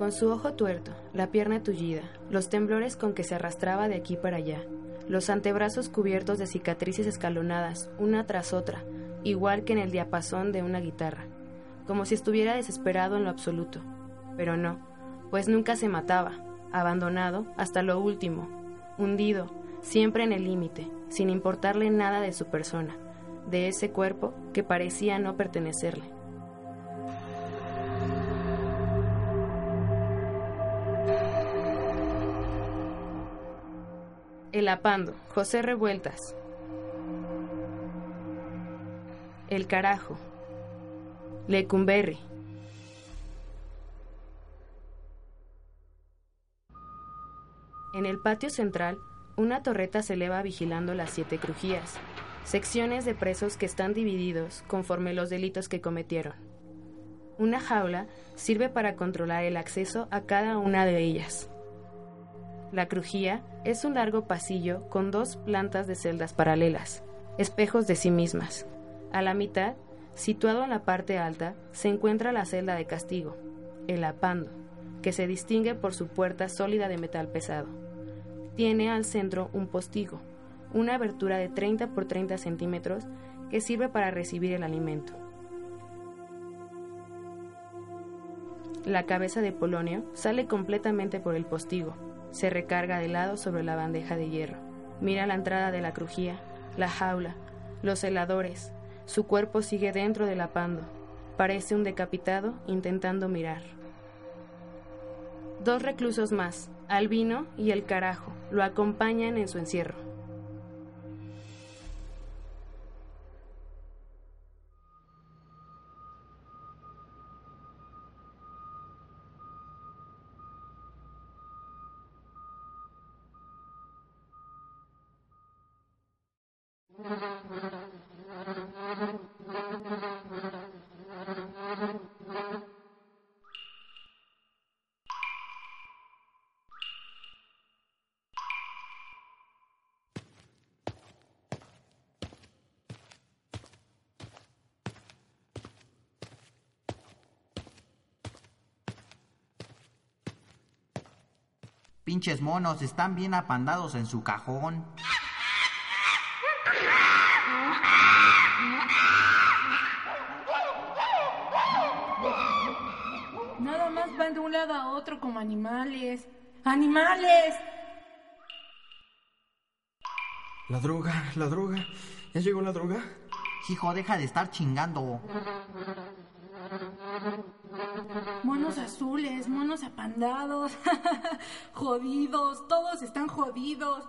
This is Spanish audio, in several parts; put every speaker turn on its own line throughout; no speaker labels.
Con su ojo tuerto, la pierna tullida, los temblores con que se arrastraba de aquí para allá, los antebrazos cubiertos de cicatrices escalonadas, una tras otra, igual que en el diapasón de una guitarra, como si estuviera desesperado en lo absoluto. Pero no, pues nunca se mataba, abandonado hasta lo último, hundido, siempre en el límite, sin importarle nada de su persona, de ese cuerpo que parecía no pertenecerle. El Apando, José Revueltas. El Carajo. Lecumberri. En el patio central, una torreta se eleva vigilando las siete crujías, secciones de presos que están divididos conforme los delitos que cometieron. Una jaula sirve para controlar el acceso a cada una de ellas. La crujía es un largo pasillo con dos plantas de celdas paralelas, espejos de sí mismas. A la mitad, situado en la parte alta, se encuentra la celda de castigo, el apando, que se distingue por su puerta sólida de metal pesado. Tiene al centro un postigo, una abertura de 30 por 30 centímetros que sirve para recibir el alimento. La cabeza de Polonio sale completamente por el postigo, se recarga de lado sobre la bandeja de hierro. Mira la entrada de la crujía, la jaula, los heladores. Su cuerpo sigue dentro del apando. Parece un decapitado intentando mirar. Dos reclusos más, Albino y el carajo, lo acompañan en su encierro.
Pinches monos, están bien apandados en su cajón.
Nada más van de un lado a otro como animales. ¡Animales!
La droga, la droga. ¿Ya llegó la droga?
Hijo, deja de estar chingando.
Monos azules, monos apandados, jodidos, todos están jodidos.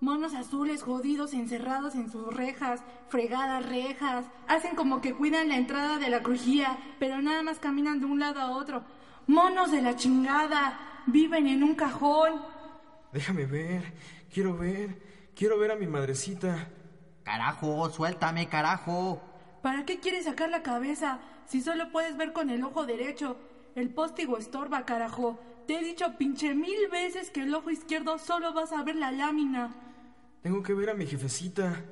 Monos azules jodidos encerrados en sus rejas, fregadas rejas. Hacen como que cuidan la entrada de la crujía, pero nada más caminan de un lado a otro. Monos de la chingada, viven en un cajón.
Déjame ver, quiero ver, quiero ver a mi madrecita.
Carajo, suéltame, carajo.
¿Para qué quieres sacar la cabeza si solo puedes ver con el ojo derecho? El póstigo estorba, carajo. Te he dicho pinche mil veces que el ojo izquierdo solo vas a ver la lámina.
Tengo que ver a mi jefecita.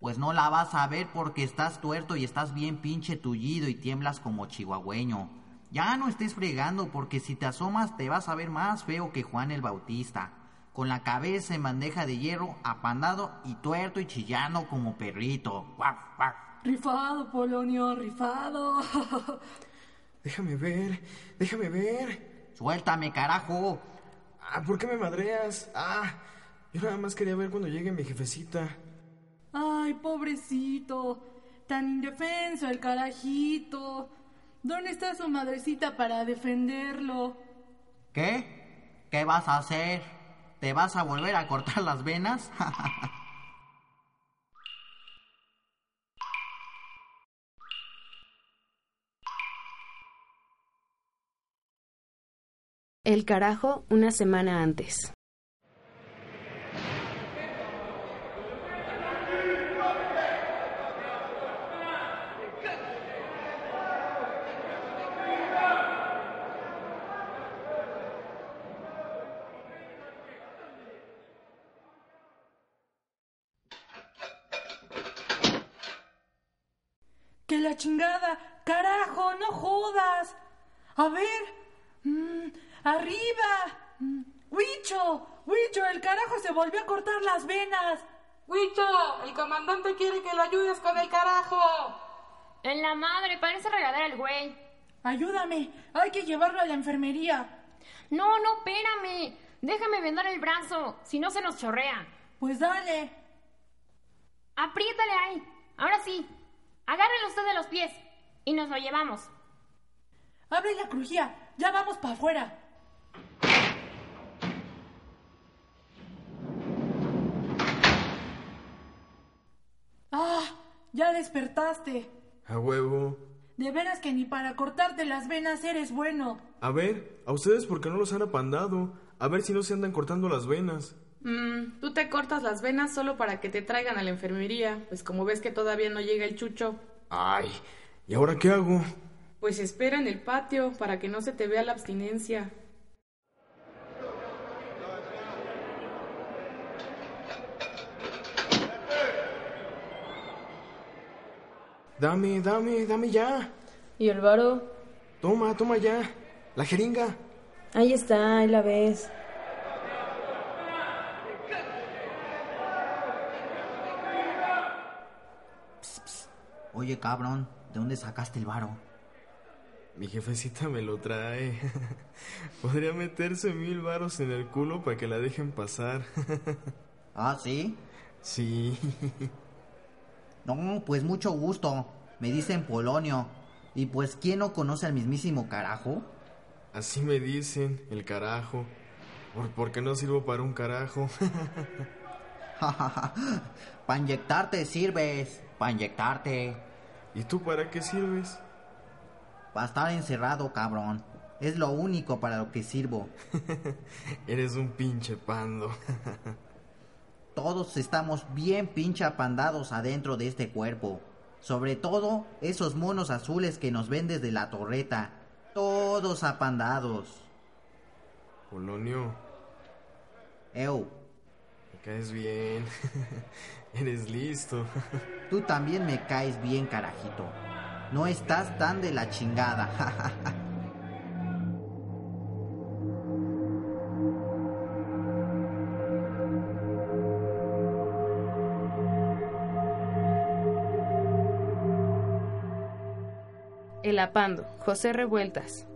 Pues no la vas a ver porque estás tuerto y estás bien pinche tullido y tiemblas como chihuahueño. Ya no estés fregando porque si te asomas te vas a ver más feo que Juan el Bautista, con la cabeza en bandeja de hierro, apandado y tuerto y chillando como perrito. ¡Guau, guau!
Rifado, Polonio, rifado.
Déjame ver, déjame ver.
Suéltame, carajo.
Ah, ¿por qué me madreas? Ah, yo nada más quería ver cuando llegue mi jefecita.
Ay, pobrecito. Tan indefenso el carajito. ¿Dónde está su madrecita para defenderlo?
¿Qué? ¿Qué vas a hacer? ¿Te vas a volver a cortar las venas?
El carajo una semana antes.
¡Que la chingada! ¡Carajo! ¡No jodas! A ver. Mm, ¡Arriba! Mm, ¡Huicho! ¡Huicho! ¡El carajo se volvió a cortar las venas!
¡Huicho! El comandante quiere que lo ayudes con el carajo.
En la madre, parece regalar al güey.
Ayúdame, hay que llevarlo a la enfermería.
No, no, espérame. Déjame vendar el brazo, si no se nos chorrea.
Pues dale.
Apriétale ahí. Ahora sí. Agárrelo usted de los pies y nos lo llevamos.
Abre la crujía, ya vamos para afuera. Ah, ya despertaste.
A huevo.
De veras que ni para cortarte las venas eres bueno.
A ver, a ustedes por qué no los han apandado. A ver si no se andan cortando las venas.
Mm, tú te cortas las venas solo para que te traigan a la enfermería, pues como ves que todavía no llega el chucho.
Ay, ¿y ahora qué hago?
Pues espera en el patio para que no se te vea la abstinencia.
Dame, dame, dame ya.
¿Y el varo?
Toma, toma ya. La jeringa.
Ahí está, ahí la ves.
Oye, cabrón, ¿de dónde sacaste el varo?
Mi jefecita me lo trae. Podría meterse mil varos en el culo para que la dejen pasar.
¿Ah, sí?
sí.
No, pues mucho gusto. Me dicen Polonio. Y pues, ¿quién no conoce al mismísimo carajo?
Así me dicen, el carajo. Por, porque no sirvo para un carajo.
para inyectarte sirves. Para inyectarte.
¿Y tú para qué sirves?
Para estar encerrado, cabrón. Es lo único para lo que sirvo.
Eres un pinche pando.
Todos estamos bien pinche apandados adentro de este cuerpo. Sobre todo esos monos azules que nos ven desde la torreta. Todos apandados.
Polonio,
Eu,
me caes bien. Eres listo.
tú también me caes bien, carajito. No estás tan de la chingada.
El apando, José Revueltas.